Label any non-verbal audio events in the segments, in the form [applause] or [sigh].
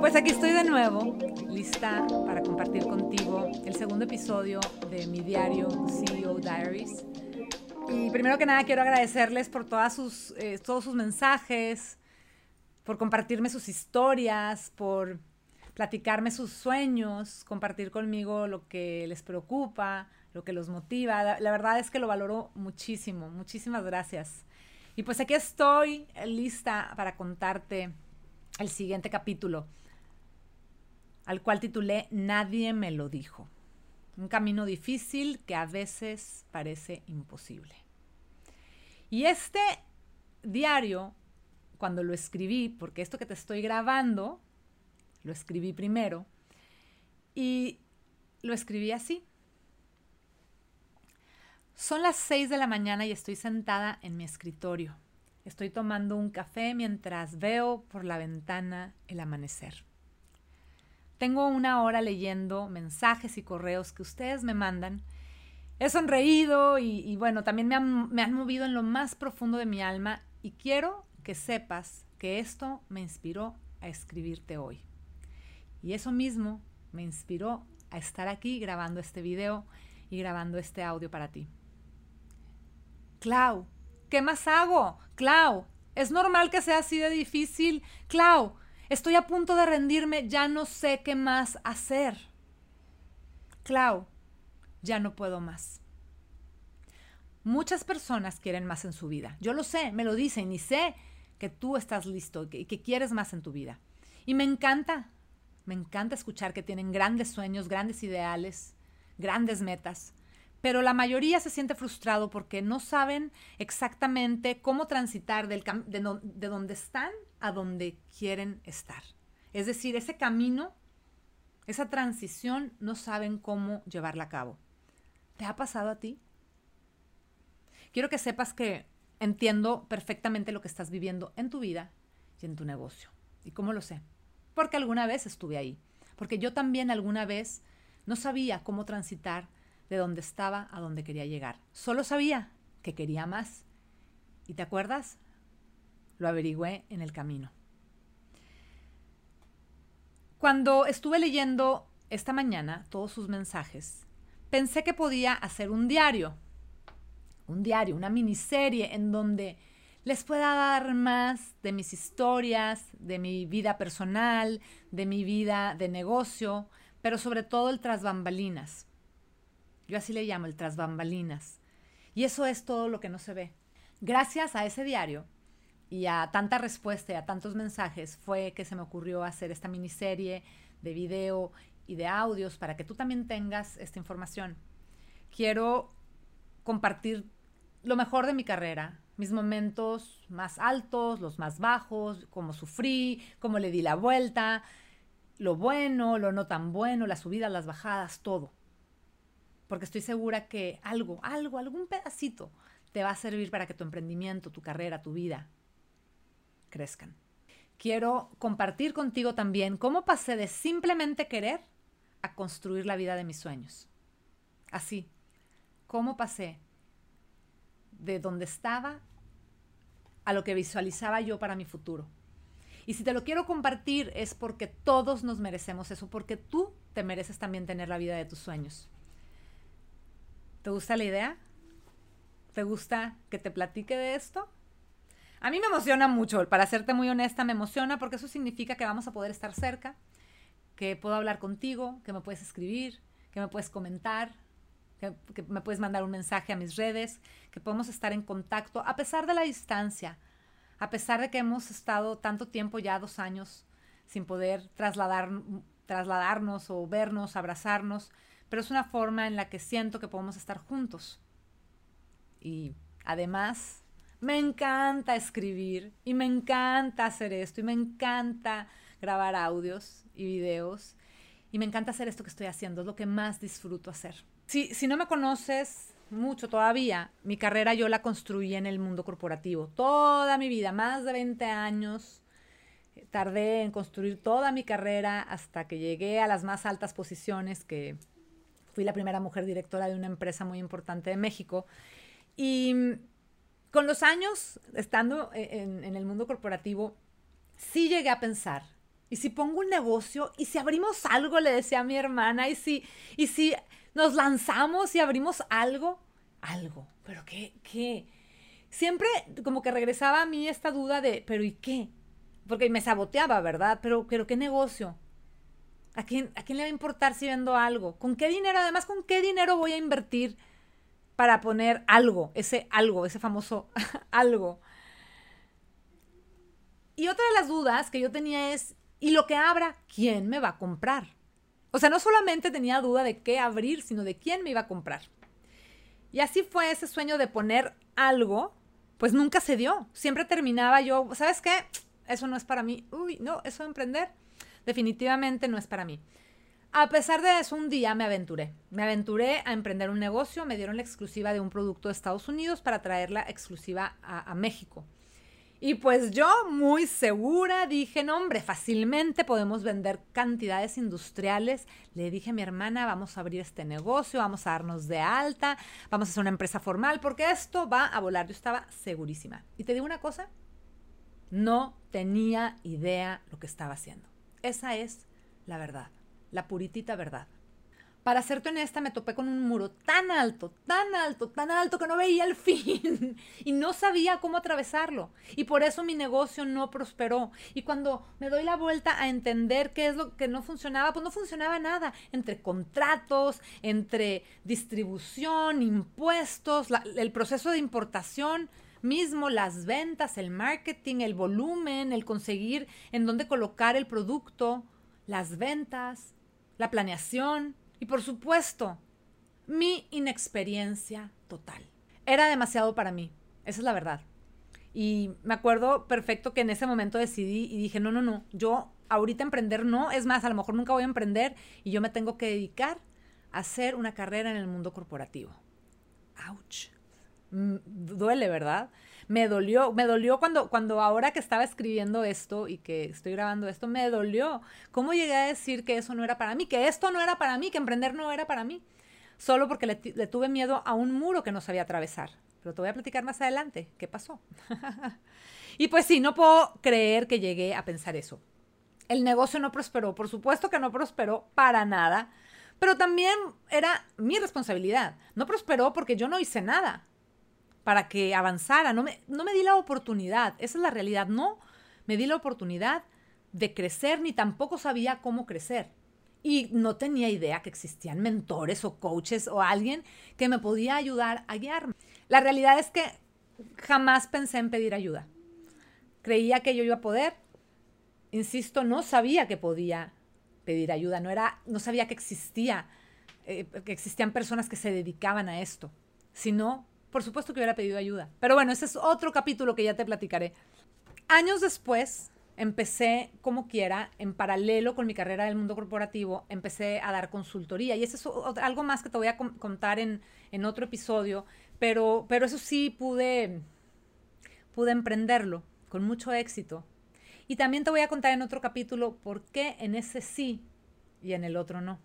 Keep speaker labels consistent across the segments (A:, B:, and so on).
A: Pues aquí estoy de nuevo, lista para compartir contigo el segundo episodio de mi diario CEO Diaries. Y primero que nada quiero agradecerles por todas sus, eh, todos sus mensajes, por compartirme sus historias, por platicarme sus sueños, compartir conmigo lo que les preocupa, lo que los motiva. La, la, verdad es que lo valoro muchísimo. Muchísimas gracias. Y pues aquí estoy lista para contarte el siguiente capítulo, al cual titulé Nadie me lo dijo. Un camino difícil que a veces parece imposible. Y este diario, cuando lo escribí, porque esto que te estoy grabando, lo escribí primero, y lo escribí así. Son las 6 de la mañana y estoy sentada en mi escritorio. Estoy tomando un café mientras veo por la ventana el amanecer. Tengo una hora leyendo mensajes y correos que ustedes me mandan. He sonreído y, y bueno, también me han, me han movido en lo más profundo de mi alma y quiero que sepas que esto me inspiró a escribirte hoy. Y eso mismo me inspiró a estar aquí grabando este video y grabando este audio para ti. Clau, ¿qué más hago? Clau, es normal que sea así de difícil. Clau, estoy a punto de rendirme, ya no sé qué más hacer. Clau, ya no puedo más. Muchas personas quieren más en su vida. Yo lo sé, me lo dicen y sé que tú estás listo y que, que quieres más en tu vida. Y me encanta, me encanta escuchar que tienen grandes sueños, grandes ideales, grandes metas pero la mayoría se siente frustrado porque no saben exactamente cómo transitar de, no, de donde están a donde quieren estar. Es decir, ese camino, esa transición, no saben cómo llevarla a cabo. ¿Te ha pasado a ti? Quiero que sepas que entiendo perfectamente lo que estás viviendo en tu vida y en tu negocio. ¿Y cómo lo sé? Porque alguna vez estuve ahí. Porque yo también alguna vez no sabía cómo transitar de dónde estaba a dónde quería llegar. Solo sabía que quería más. ¿Y te acuerdas? Lo averigüé en el camino. Cuando estuve leyendo esta mañana todos sus mensajes, pensé que podía hacer un diario, un diario, una miniserie en donde les pueda dar más de mis historias, de mi vida personal, de mi vida de negocio, pero sobre todo el tras bambalinas. Yo así le llamo el tras bambalinas. Y eso es todo lo que no se ve. Gracias a ese diario y a tanta respuesta y a tantos mensajes fue que se me ocurrió hacer esta miniserie de video y de audios para que tú también tengas esta información. Quiero compartir lo mejor de mi carrera, mis momentos más altos, los más bajos, cómo sufrí, cómo le di la vuelta, lo bueno, lo no tan bueno, las subidas, las bajadas, todo porque estoy segura que algo, algo, algún pedacito te va a servir para que tu emprendimiento, tu carrera, tu vida crezcan. Quiero compartir contigo también cómo pasé de simplemente querer a construir la vida de mis sueños. Así, cómo pasé de donde estaba a lo que visualizaba yo para mi futuro. Y si te lo quiero compartir es porque todos nos merecemos eso, porque tú te mereces también tener la vida de tus sueños. ¿Te gusta la idea? ¿Te gusta que te platique de esto? A mí me emociona mucho, para serte muy honesta, me emociona porque eso significa que vamos a poder estar cerca, que puedo hablar contigo, que me puedes escribir, que me puedes comentar, que, me puedes mandar un mensaje a mis redes, que podemos estar en contacto a pesar de la distancia, a pesar de que hemos estado tanto tiempo ya, dos años, sin poder trasladar, trasladarnos o vernos, abrazarnos pero es una forma en la que siento que podemos estar juntos. Y además, me encanta escribir y me encanta hacer esto y me encanta grabar audios y videos y me encanta hacer esto que estoy haciendo, es lo que más disfruto hacer. Si, si no me conoces mucho todavía, mi carrera yo la construí en el mundo corporativo. Toda mi vida, más de 20 años, tardé en construir toda mi carrera hasta que llegué a las más altas posiciones que fui la primera mujer directora de una empresa muy importante de México. Y con los años, estando en, en el mundo corporativo, sí llegué a pensar ¿Y si pongo un negocio? ¿Y si abrimos algo? Le decía a mi hermana. ¿Y si, y si nos lanzamos y abrimos algo? Algo. ¿Pero qué? ¿Qué? Siempre como que regresaba a mí esta duda de, ¿pero y qué? Porque me saboteaba, ¿verdad? Pero, pero ¿qué negocio? ¿A quién, ¿A quién le va a importar si vendo algo? ¿Con qué dinero? Además, ¿con qué dinero voy a invertir para poner algo? Ese algo, ese famoso [laughs] algo. Y otra de las dudas que yo tenía es, ¿y lo que abra, quién me va a comprar? O sea, no solamente tenía duda de qué abrir, sino de quién me iba a comprar. Y así fue ese sueño de poner algo, pues nunca se dio. Siempre terminaba yo, ¿sabes qué? Eso no es para mí. Uy, no, eso de emprender definitivamente no es para mí. A pesar de eso, un día me aventuré. Me aventuré a emprender un negocio, me dieron la exclusiva de un producto de Estados Unidos para traerla exclusiva a, México. Y pues yo muy segura dije, no hombre, fácilmente podemos vender cantidades industriales. Le dije a mi hermana, vamos a abrir este negocio, vamos a darnos de alta, vamos a hacer una empresa formal, porque esto va a volar. Yo estaba segurísima. Y te digo una cosa, no tenía idea lo que estaba haciendo. Esa es la verdad, la puritita verdad. Para serte honesta, me topé con un muro tan alto, tan alto, tan alto que no veía el [laughs] fin y no sabía cómo atravesarlo. Y por eso mi negocio no prosperó. Y cuando me doy la vuelta a entender qué es lo que no funcionaba, pues no funcionaba nada. Entre contratos, entre distribución, impuestos, el proceso de importación mismo, las ventas, el marketing, el volumen, el conseguir en dónde colocar el producto, las ventas, la planeación y por supuesto, mi inexperiencia total. Era demasiado para mí, esa es la verdad. Y me acuerdo perfecto que en ese momento decidí y dije, no, no, no, yo ahorita emprender no, es más, a lo mejor nunca voy a emprender y yo me tengo que dedicar a hacer una carrera en el mundo corporativo. ¡Auch! Mm, duele, ¿verdad? Me dolió, me dolió cuando, cuando ahora que estaba escribiendo esto y que estoy grabando esto, me dolió. ¿Cómo llegué a decir que eso no era para mí? Que esto no era para mí, que emprender no era para mí. Solo porque le, le tuve miedo a un muro que no sabía atravesar. Pero te voy a platicar más adelante qué pasó. [laughs] y pues sí, no puedo creer que llegué a pensar eso. El negocio no prosperó, por supuesto que no prosperó para nada, pero también era mi responsabilidad. No prosperó porque yo no hice nada para que avanzara. No me, no me di la oportunidad, esa es la realidad. No me di la oportunidad de crecer ni tampoco sabía cómo crecer. Y no tenía idea que existían mentores o coaches o alguien que me podía ayudar a guiarme. La realidad es que jamás pensé en pedir ayuda. Creía que yo iba a poder. Insisto, no sabía que podía pedir ayuda. No, era, no sabía que existía, eh, que existían personas que se dedicaban a esto. Sino por supuesto que hubiera pedido ayuda. Pero bueno, ese es otro capítulo que ya te platicaré. Años después, empecé como quiera, en paralelo con mi carrera del mundo corporativo, empecé a dar consultoría. Y eso es algo más que te voy a contar en, en otro episodio, pero, pero eso sí pude, pude emprenderlo con mucho éxito. Y también te voy a contar en otro capítulo por qué en ese sí y en el otro no.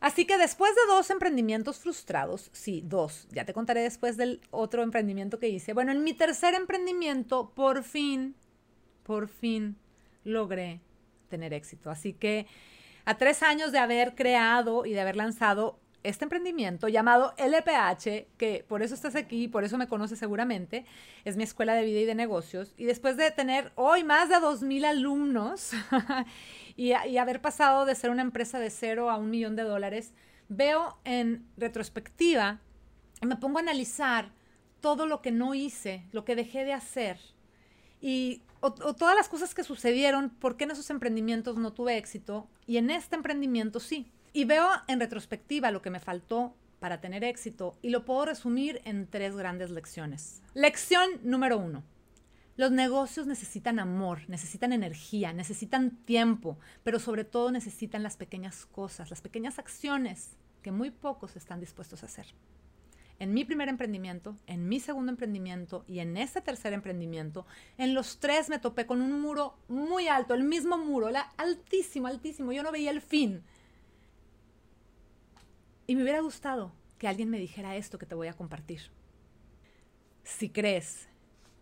A: Así que después de dos emprendimientos frustrados, sí, dos, ya te contaré después del otro emprendimiento que hice. Bueno, en mi tercer emprendimiento, por fin, por fin logré tener éxito. Así que a tres años de haber creado y de haber lanzado este emprendimiento llamado LPH, que por eso estás aquí, por eso me conoces seguramente, es mi escuela de vida y de negocios. Y después de tener hoy más de 2.000 alumnos [laughs] y, haber pasado de ser una empresa de cero a un millón de dólares, veo en retrospectiva, me pongo a analizar todo lo que no hice, lo que dejé de hacer y todas las cosas que sucedieron, por qué en esos emprendimientos no tuve éxito y en este emprendimiento sí. Y veo en retrospectiva lo que me faltó para tener éxito y lo puedo resumir en tres grandes lecciones. Lección número uno. Los negocios necesitan amor, necesitan energía, necesitan tiempo, pero sobre todo necesitan las pequeñas cosas, las pequeñas acciones que muy pocos están dispuestos a hacer. En mi primer emprendimiento, en mi segundo emprendimiento y en este tercer emprendimiento, en los tres me topé con un muro muy alto, el mismo muro, era altísimo, altísimo, yo no veía el fin. Y me hubiera gustado que alguien me dijera esto que te voy a compartir. Si crees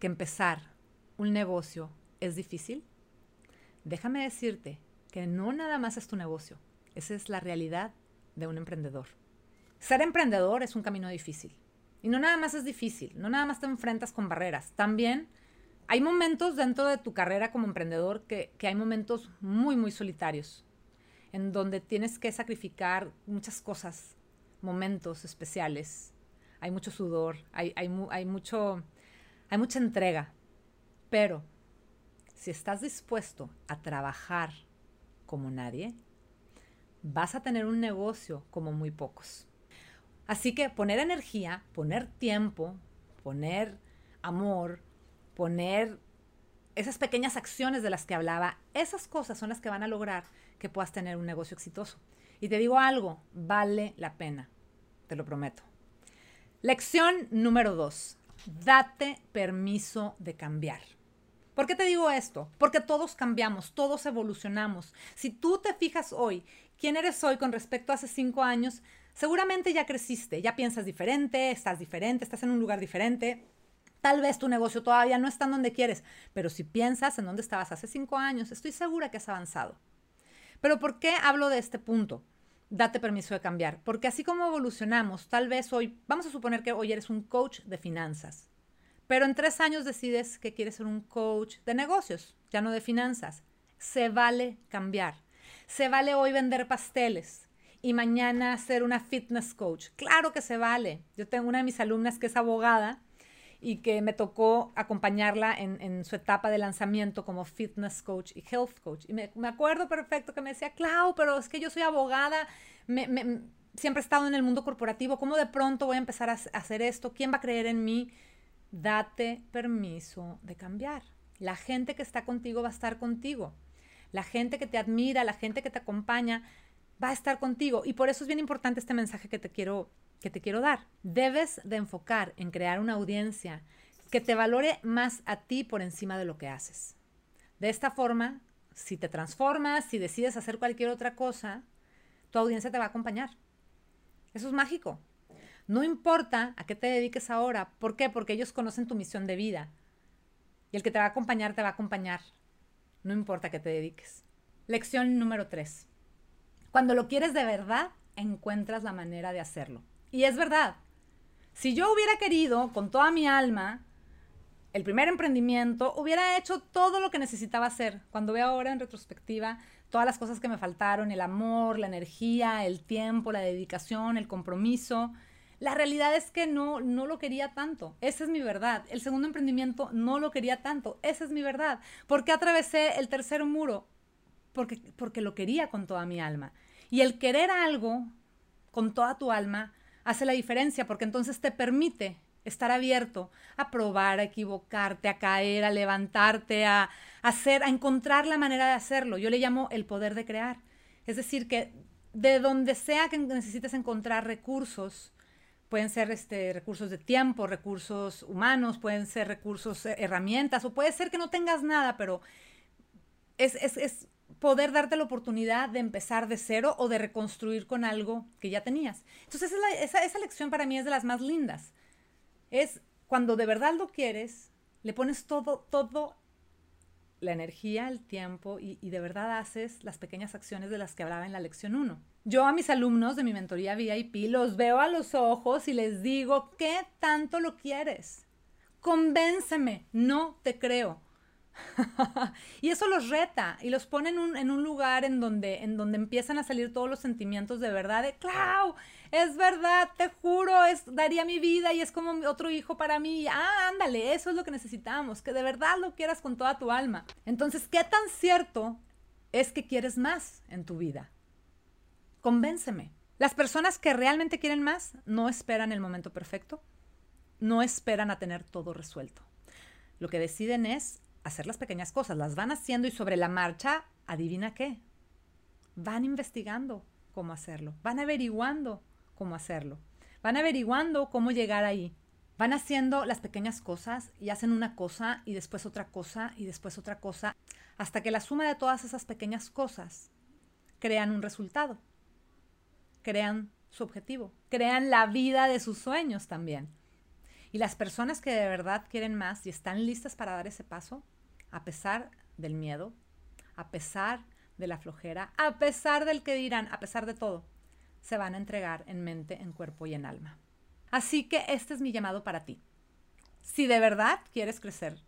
A: que empezar un negocio es difícil, déjame decirte que no nada más es tu negocio, esa es la realidad de un emprendedor. Ser emprendedor es un camino difícil. Y no nada más es difícil, no nada más te enfrentas con barreras. También hay momentos dentro de tu carrera como emprendedor que, hay momentos muy, muy solitarios, en donde tienes que sacrificar muchas cosas, momentos especiales. Hay mucho sudor, hay, hay mucho, hay mucha entrega. Pero si estás dispuesto a trabajar como nadie, vas a tener un negocio como muy pocos. Así que poner energía, poner tiempo, poner amor, poner esas pequeñas acciones de las que hablaba, esas cosas son las que van a lograr que puedas tener un negocio exitoso. Y te digo algo, vale la pena, te lo prometo. Lección número dos, date permiso de cambiar. ¿Por qué te digo esto? Porque todos cambiamos, todos evolucionamos. Si tú te fijas hoy, quién eres hoy con respecto a hace cinco años, seguramente ya creciste, ya piensas diferente, estás diferente, estás en un lugar diferente. Tal vez tu negocio todavía no está en donde quieres, pero si piensas en dónde estabas hace cinco años, estoy segura que has avanzado. Pero ¿por qué hablo de este punto? Date permiso de cambiar, porque así como evolucionamos, tal vez hoy, vamos a suponer que hoy eres un coach de finanzas, pero en tres años decides que quieres ser un coach de negocios, ya no de finanzas. Se vale cambiar. Se vale hoy vender pasteles y mañana ser una fitness coach. Claro que se vale. Yo tengo una de mis alumnas que es abogada y que me tocó acompañarla en, su etapa de lanzamiento como fitness coach y health coach. Y me, acuerdo perfecto que me decía, Clau, pero es que yo soy abogada, siempre he estado en el mundo corporativo, ¿cómo de pronto voy a empezar a, a hacer esto? ¿Quién va a creer en mí? Date permiso de cambiar. La gente que está contigo va a estar contigo. La gente que te admira, la gente que te acompaña, va a estar contigo. Y por eso es bien importante este mensaje que te quiero, que te quiero dar. Debes de enfocar en crear una audiencia que te valore más a ti por encima de lo que haces. De esta forma, si te transformas, si decides hacer cualquier otra cosa, tu audiencia te va a acompañar. Eso es mágico. No importa a qué te dediques ahora. ¿Por qué? Porque ellos conocen tu misión de vida. Y el que te va a acompañar, te va a acompañar. No importa a qué te dediques. Lección número 3. Cuando lo quieres de verdad, encuentras la manera de hacerlo. Y es verdad. Si yo hubiera querido con toda mi alma el primer emprendimiento, hubiera hecho todo lo que necesitaba hacer. Cuando veo ahora en retrospectiva todas las cosas que me faltaron, el amor, la energía, el tiempo, la dedicación, el compromiso, la realidad es que no, no lo quería tanto. Esa es mi verdad. El segundo emprendimiento no lo quería tanto. Esa es mi verdad. ¿Por qué atravesé el tercer muro? Porque, porque lo quería con toda mi alma. Y el querer algo con toda tu alma hace la diferencia porque entonces te permite estar abierto a probar, a equivocarte, a caer, a levantarte, a hacer, a encontrar la manera de hacerlo. Yo le llamo el poder de crear. Es decir, que de donde sea que necesites encontrar recursos, Pueden ser este, recursos de tiempo, recursos humanos, pueden ser recursos, eh, herramientas, o puede ser que no tengas nada, pero es, es, poder darte la oportunidad de empezar de cero o de reconstruir con algo que ya tenías. Entonces, esa, esa, lección para mí es de las más lindas. Es cuando de verdad lo quieres, le pones todo, todo la energía, el tiempo y, y, de verdad haces las pequeñas acciones de las que hablaba en la lección 1. Yo a mis alumnos de mi mentoría VIP los veo a los ojos y les digo, ¿qué tanto lo quieres? Convénceme, no te creo. [laughs] y eso los reta y los pone en un, lugar en donde, en donde empiezan a salir todos los sentimientos de verdad, de Clau, es verdad, te juro, es, daría mi vida y es como otro hijo para mí. Ah, ándale, eso es lo que necesitamos, que de verdad lo quieras con toda tu alma. Entonces, ¿qué tan cierto es que quieres más en tu vida? Convénceme. Las personas que realmente quieren más no esperan el momento perfecto, no esperan a tener todo resuelto. Lo que deciden es hacer las pequeñas cosas, las van haciendo y sobre la marcha, adivina qué, van investigando cómo hacerlo, van averiguando cómo hacerlo, van averiguando cómo llegar ahí. Van haciendo las pequeñas cosas y hacen una cosa y después otra cosa y después otra cosa, hasta que la suma de todas esas pequeñas cosas crean un resultado crean su objetivo, crean la vida de sus sueños también. Y las personas que de verdad quieren más y están listas para dar ese paso, a pesar del miedo, a pesar de la flojera, a pesar del que dirán, a pesar de todo, se van a entregar en mente, en cuerpo y en alma. Así que este es mi llamado para ti. Si de verdad quieres crecer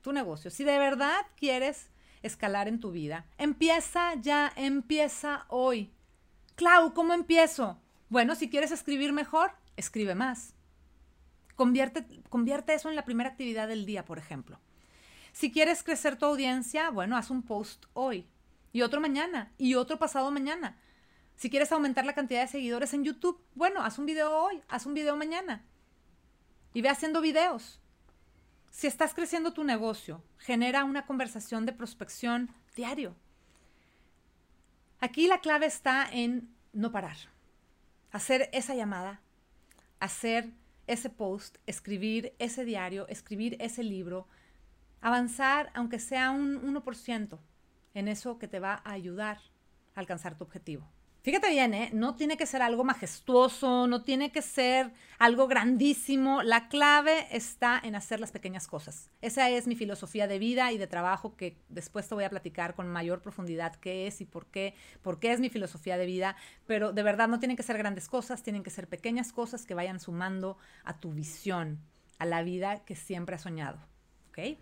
A: tu negocio, si de verdad quieres escalar en tu vida, empieza ya, empieza hoy. Clau, ¿cómo empiezo? Bueno, si quieres escribir mejor, escribe más. Convierte, convierte eso en la primera actividad del día, por ejemplo. Si quieres crecer tu audiencia, bueno, haz un post hoy y otro mañana y otro pasado mañana. Si quieres aumentar la cantidad de seguidores en YouTube, bueno, haz un video hoy, haz un video mañana. Y ve haciendo videos. Si estás creciendo tu negocio, genera una conversación de prospección diario. Aquí la clave está en no parar. Hacer esa llamada, hacer ese post, escribir ese diario, escribir ese libro, avanzar aunque sea un 1% en eso que te va a ayudar a alcanzar tu objetivo. Fíjate bien, ¿eh? no tiene que ser algo majestuoso, no tiene que ser algo grandísimo. La clave está en hacer las pequeñas cosas. Esa es mi filosofía de vida y de trabajo que después te voy a platicar con mayor profundidad qué es y por qué, por qué es mi filosofía de vida. Pero de verdad no tienen que ser grandes cosas, tienen que ser pequeñas cosas que vayan sumando a tu visión, a la vida que siempre has soñado.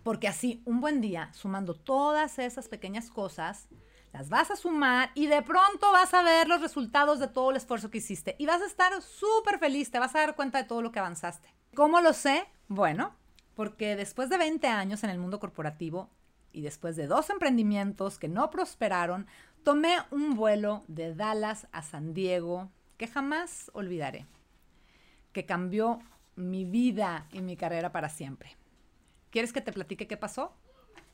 A: Porque así, un buen día, sumando todas esas pequeñas cosas, las vas a sumar y de pronto vas a ver los resultados de todo el esfuerzo que hiciste y vas a estar súper feliz, te vas a dar cuenta de todo lo que avanzaste. ¿Cómo lo sé? Bueno, porque después de 20 años en el mundo corporativo y después de dos emprendimientos que no prosperaron, tomé un vuelo de Dallas a San Diego que jamás olvidaré, que cambió mi vida y mi carrera para siempre. ¿Quieres que te platique qué pasó?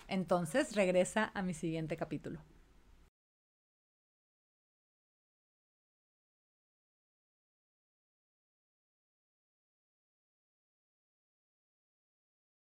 A: Entonces regresa a mi siguiente capítulo.